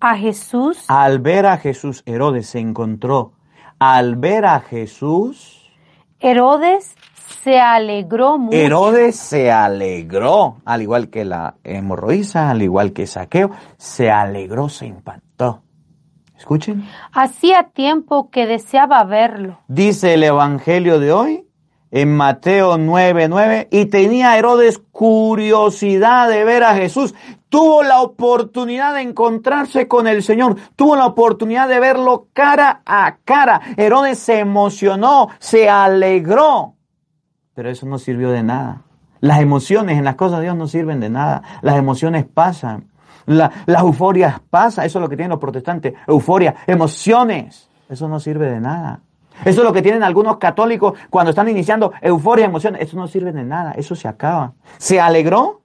a Jesús, Al ver a Jesús, Herodes se encontró. Al ver a Jesús, Herodes se alegró mucho. Herodes se alegró, al igual que la hemorroísa, al igual que Saqueo, se alegró, se impactó. Escuchen. Hacía tiempo que deseaba verlo. Dice el Evangelio de hoy en Mateo 9:9 y tenía Herodes curiosidad de ver a Jesús. Tuvo la oportunidad de encontrarse con el Señor, tuvo la oportunidad de verlo cara a cara. Herodes se emocionó, se alegró, pero eso no sirvió de nada. Las emociones en las cosas de Dios no sirven de nada. Las emociones pasan. La, las euforias pasan. Eso es lo que tienen los protestantes. Euforia, emociones. Eso no sirve de nada. Eso es lo que tienen algunos católicos cuando están iniciando euforia, emociones. Eso no sirve de nada. Eso se acaba. ¿Se alegró?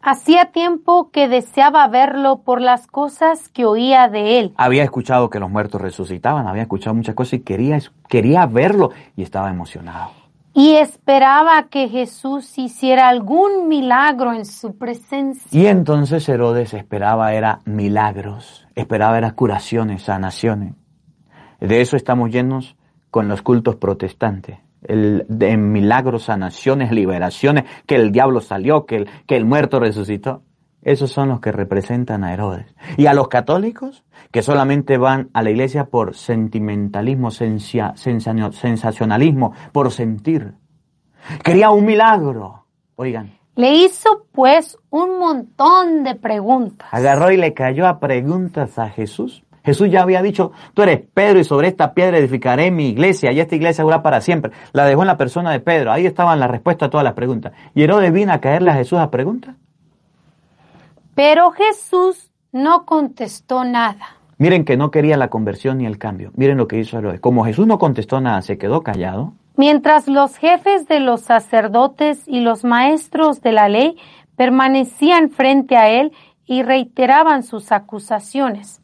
Hacía tiempo que deseaba verlo por las cosas que oía de él. Había escuchado que los muertos resucitaban. Había escuchado muchas cosas y quería, quería verlo. Y estaba emocionado. Y esperaba que Jesús hiciera algún milagro en su presencia. Y entonces Herodes esperaba era milagros, esperaba era curaciones, sanaciones. De eso estamos llenos con los cultos protestantes. El, de milagros, sanaciones, liberaciones, que el diablo salió, que el, que el muerto resucitó. Esos son los que representan a Herodes. Y a los católicos, que solamente van a la iglesia por sentimentalismo, sensia- sensacionalismo, por sentir. Quería un milagro. Oigan, Le hizo pues un montón de preguntas. agarró y le cayó a preguntas a Jesús. Jesús ya había dicho, tú eres Pedro y sobre esta piedra edificaré mi iglesia y esta iglesia durará para siempre. La dejó en la persona de Pedro. Ahí estaban las respuestas a todas las preguntas. ¿Y Herodes vino a caerle a Jesús a preguntas? Pero Jesús no contestó nada. Miren que no quería la conversión ni el cambio. Miren lo que hizo Herodes. Como Jesús no contestó nada, se quedó callado. Mientras los jefes de los sacerdotes y los maestros de la ley permanecían frente a él y reiteraban sus acusaciones.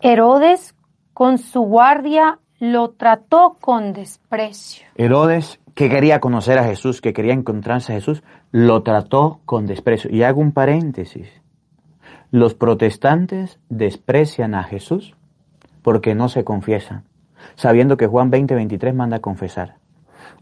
Herodes, con su guardia, lo trató con desprecio. Herodes, que quería conocer a Jesús, que quería encontrarse a Jesús, lo trató con desprecio. Y hago un paréntesis. Los protestantes desprecian a Jesús porque no se confiesan, sabiendo que Juan 20, 23 manda a confesar.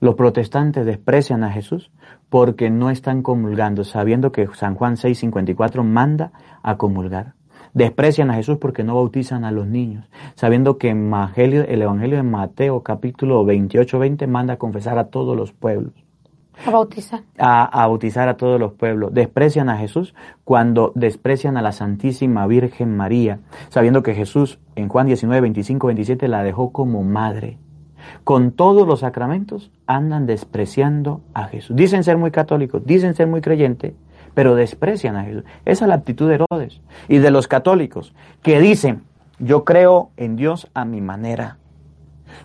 Los protestantes desprecian a Jesús porque no están comulgando, sabiendo que San Juan 6, 54 manda a comulgar. Desprecian a Jesús porque no bautizan a los niños, sabiendo que en Evangelio- el Evangelio de Mateo capítulo 28, 20 manda a confesar a todos los pueblos A bautizar. a, a bautizar a todos los pueblos. Desprecian a Jesús cuando desprecian a la Santísima Virgen María, sabiendo que Jesús en Juan 19, 25, 27 la dejó como madre. Con todos los sacramentos andan despreciando a Jesús. Dicen ser muy católicos, dicen ser muy creyentes, pero desprecian a Jesús. Esa es la actitud de Herodes y de los católicos que dicen, yo creo en Dios a mi manera.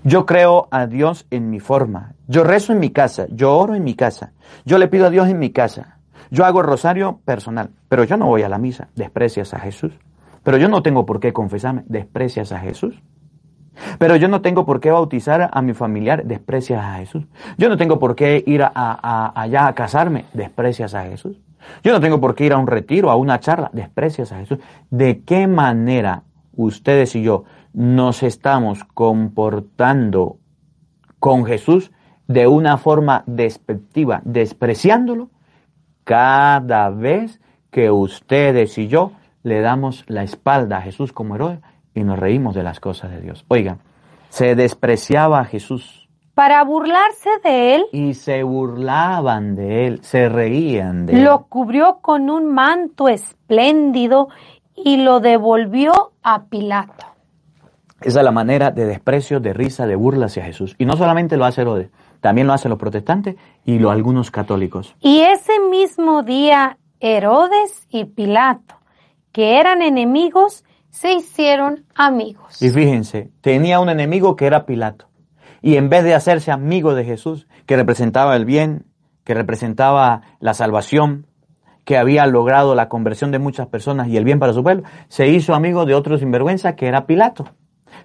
Yo creo a Dios en mi forma. Yo rezo en mi casa. Yo oro en mi casa. Yo le pido a Dios en mi casa. Yo hago rosario personal. Pero yo no voy a la misa. Desprecias a Jesús. Pero yo no tengo por qué confesarme. Desprecias a Jesús. Pero yo no tengo por qué bautizar a mi familiar. Desprecias a Jesús. Yo no tengo por qué ir allá a casarme. Desprecias a Jesús. Yo no tengo por qué ir a un retiro, a una charla. Desprecias a Jesús. ¿De qué manera ustedes y yo nos estamos comportando con Jesús de una forma despectiva, despreciándolo, cada vez que ustedes y yo le damos la espalda a Jesús como héroe y nos reímos de las cosas de Dios. Oigan, se despreciaba a Jesús Para burlarse de él, y se burlaban de él, se reían de él. lo cubrió con un manto espléndido y lo devolvió a Pilato. Esa es la manera de desprecio, de risa, de burla hacia Jesús. Y no solamente lo hace Herodes, también lo hacen los protestantes y lo, algunos católicos. Y ese mismo día, Herodes y Pilato, que eran enemigos, se hicieron amigos. Y fíjense, tenía un enemigo que era Pilato. Y en vez de hacerse amigo de Jesús, que representaba el bien, que representaba la salvación, que había logrado la conversión de muchas personas y el bien para su pueblo, se hizo amigo de otro sinvergüenza que era Pilato.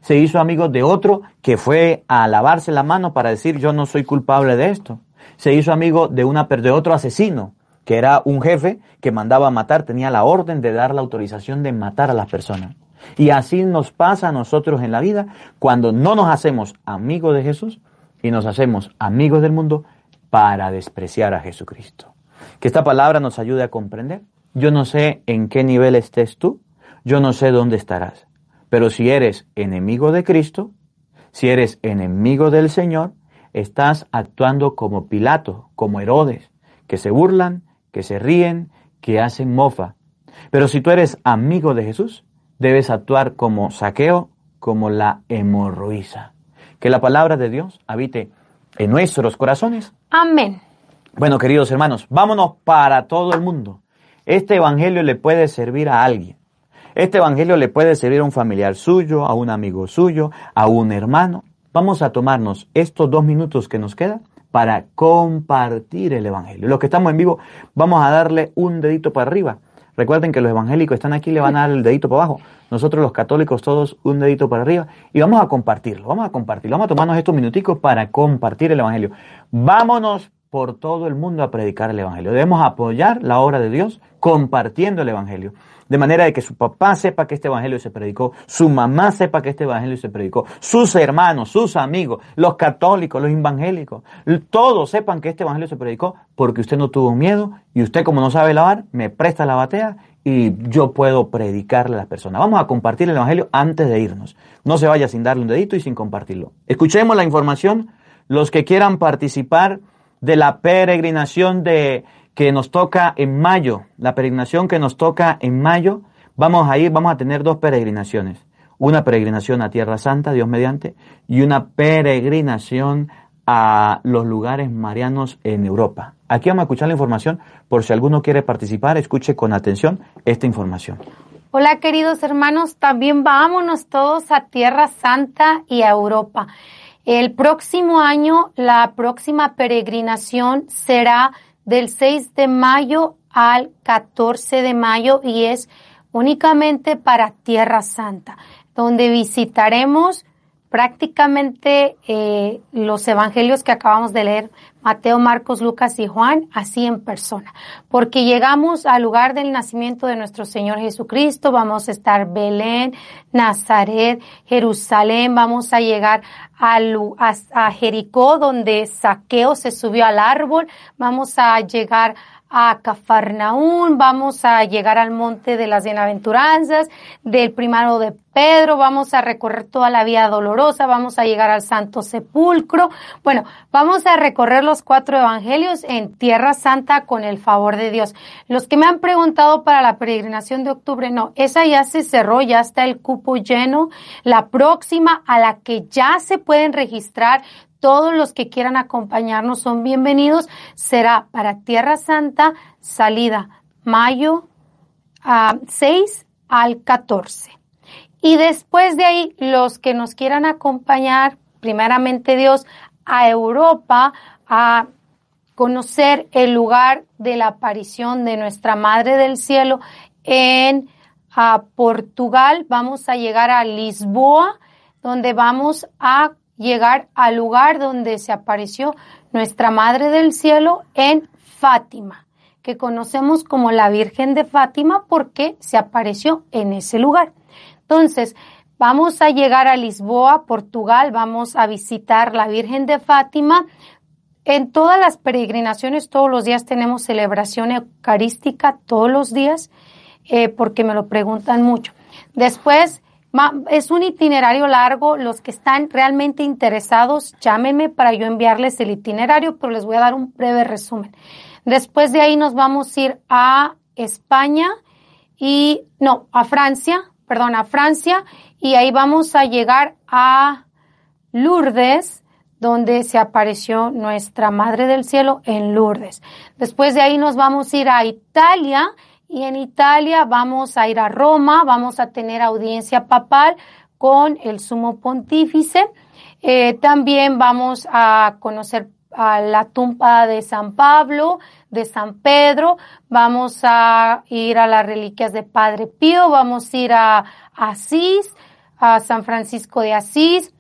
Se hizo amigo de otro que fue a lavarse la mano para decir yo no soy culpable de esto. Se hizo amigo de, una, de otro asesino, que era un jefe que mandaba matar, tenía la orden de dar la autorización de matar a las personas. Y así nos pasa a nosotros en la vida cuando no nos hacemos amigos de Jesús y nos hacemos amigos del mundo para despreciar a Jesucristo. Que esta palabra nos ayude a comprender. Yo no sé en qué nivel estés tú, yo no sé dónde estarás, pero si eres enemigo de Cristo, si eres enemigo del Señor, estás actuando como Pilato, como Herodes, que se burlan, que se ríen, que hacen mofa. Pero si tú eres amigo de Jesús, debes actuar como saqueo, como la hemorroísa. Que la palabra de Dios habite en nuestros corazones. Amén. Bueno, queridos hermanos, vámonos para todo el mundo. Este evangelio le puede servir a alguien. Este evangelio le puede servir a un familiar suyo, a un amigo suyo, a un hermano. Vamos a tomarnos estos dos minutos que nos quedan para compartir el evangelio. Los que estamos en vivo, vamos a darle un dedito para arriba. Recuerden que los evangélicos están aquí, le van a dar el dedito para abajo. Nosotros los católicos todos un dedito para arriba y vamos a compartirlo, vamos a compartirlo, vamos a tomarnos estos minuticos para compartir el evangelio. Vámonos por todo el mundo a predicar el evangelio. Debemos apoyar la obra de Dios compartiendo el evangelio. De manera de que su papá sepa que este evangelio se predicó, su mamá sepa que este evangelio se predicó, sus hermanos, sus amigos, los católicos, los evangélicos, todos sepan que este evangelio se predicó porque usted no tuvo miedo y usted como no sabe lavar, me presta la batea y yo puedo predicarle a las personas. Vamos a compartir el evangelio antes de irnos. No se vaya sin darle un dedito y sin compartirlo. Escuchemos la información. Los que quieran participar de la peregrinación de que nos toca en mayo, la peregrinación que nos toca en mayo, vamos a ir, vamos a tener dos peregrinaciones. Una peregrinación a Tierra Santa, Dios mediante, y una peregrinación a los lugares marianos en Europa. Aquí vamos a escuchar la información. Por si alguno quiere participar, escuche con atención esta información. Hola queridos hermanos, también vámonos todos a Tierra Santa y a Europa. El próximo año, la próxima peregrinación será del 6 de mayo al 14 de mayo y es únicamente para Tierra Santa, donde visitaremos prácticamente eh, los evangelios que acabamos de leer, Mateo, Marcos, Lucas y Juan, así en persona, porque llegamos al lugar del nacimiento de nuestro Señor Jesucristo, vamos a estar Belén, Nazaret, Jerusalén, vamos a llegar a, Jericó, donde Saqueo se subió al árbol, vamos a llegar a Cafarnaún, vamos a llegar al monte de las bienaventuranzas, del primado de Pedro, vamos a recorrer toda la vía dolorosa, vamos a llegar al Santo Sepulcro. Bueno, vamos a recorrer los cuatro evangelios en Tierra Santa con el favor de Dios. Los que me han preguntado para la peregrinación de octubre, no, esa ya se cerró, ya está el cupo lleno. La próxima a la que ya se pueden registrar todos los que quieran acompañarnos son bienvenidos. Será para Tierra Santa, salida mayo 6 al 14. Y después de ahí, los que nos quieran acompañar, primeramente Dios, a Europa, a conocer el lugar de la aparición de nuestra Madre del Cielo en Portugal. Vamos a llegar a Lisboa, donde vamos a llegar al lugar donde se apareció nuestra Madre del Cielo en Fátima, que conocemos como la Virgen de Fátima porque se apareció en ese lugar. Entonces, vamos a llegar a Lisboa, Portugal, vamos a visitar la Virgen de Fátima. En todas las peregrinaciones, todos los días tenemos celebración eucarística, todos los días, eh, porque me lo preguntan mucho. Después, es un itinerario largo. Los que están realmente interesados, llámenme para yo enviarles el itinerario, pero les voy a dar un breve resumen. Después de ahí nos vamos a ir a España y, no, a Francia, perdón, a Francia, y ahí vamos a llegar a Lourdes, donde se apareció nuestra Madre del Cielo en Lourdes. Después de ahí nos vamos a ir a Italia y en Italia vamos a ir a Roma, vamos a tener audiencia papal con el sumo pontífice. Eh, también vamos a conocer a la tumba de San Pablo, de San Pedro, vamos a ir a las reliquias de Padre Pío, vamos a ir a Asís, a San Francisco de Asís,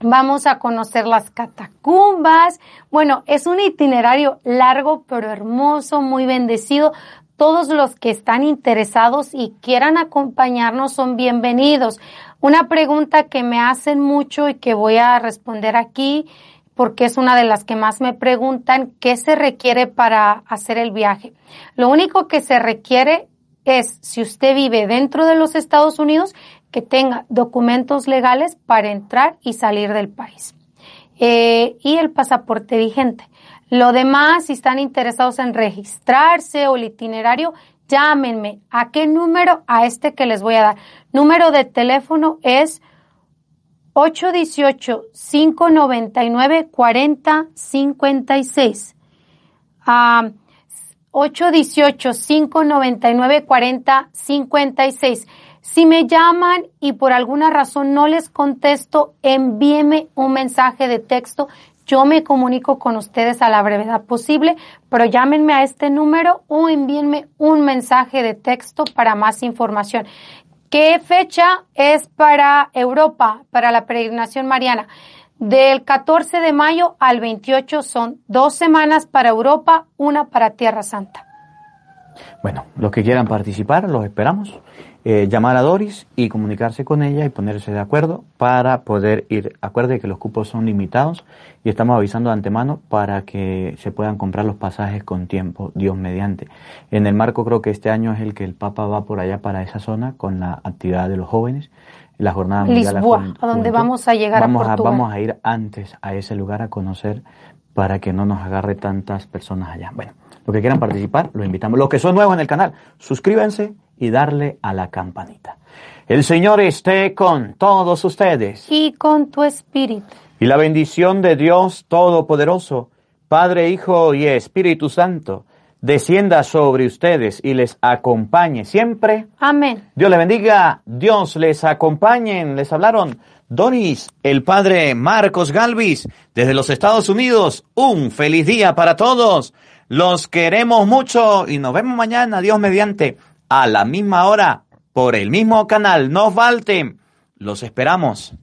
vamos a conocer las catacumbas. Bueno, es un itinerario largo pero hermoso, muy bendecido, todos los que están interesados y quieran acompañarnos son bienvenidos. Una pregunta que me hacen mucho y que voy a responder aquí porque es una de las que más me preguntan, ¿qué se requiere para hacer el viaje? Lo único que se requiere es, si usted vive dentro de los Estados Unidos, que tenga documentos legales para entrar y salir del país. Eh, y el pasaporte vigente. Lo demás, si están interesados en registrarse o el itinerario, llámenme. ¿A qué número? A este que les voy a dar. Número de teléfono es 818-599-4056. Uh, 818-599-4056. Si me llaman y por alguna razón no les contesto, envíeme un mensaje de texto. Yo me comunico con ustedes a la brevedad posible, pero llámenme a este número o envíenme un mensaje de texto para más información. ¿Qué fecha es para Europa, para la peregrinación mariana? Del 14 de mayo al 28 son dos semanas para Europa, una para Tierra Santa. Bueno, los que quieran participar, los esperamos. Eh, llamar a Doris y comunicarse con ella y ponerse de acuerdo para poder ir. Acuerde que los cupos son limitados y estamos avisando de antemano para que se puedan comprar los pasajes con tiempo, Dios mediante. En el marco creo que este año es el que el Papa va por allá para esa zona con la actividad de los jóvenes, la jornada mundial la Lisboa, a donde vamos a llegar a vamos Portugal. vamos a ir antes a ese lugar a conocer para que no nos agarre tantas personas allá. Bueno, los que quieran participar, los invitamos. Los que son nuevos en el canal, suscríbanse y darle a la campanita. El Señor esté con todos ustedes. Y con tu espíritu. Y la bendición de Dios Todopoderoso, Padre, Hijo y Espíritu Santo, descienda sobre ustedes y les acompañe siempre. Amén. Dios les bendiga, Dios les acompañe. Les hablaron Doris, el padre Marcos Galvis, desde los Estados Unidos. Un feliz día para todos. Los queremos mucho y nos vemos mañana, Dios mediante, a la misma hora, por el mismo canal. No falten. Los esperamos.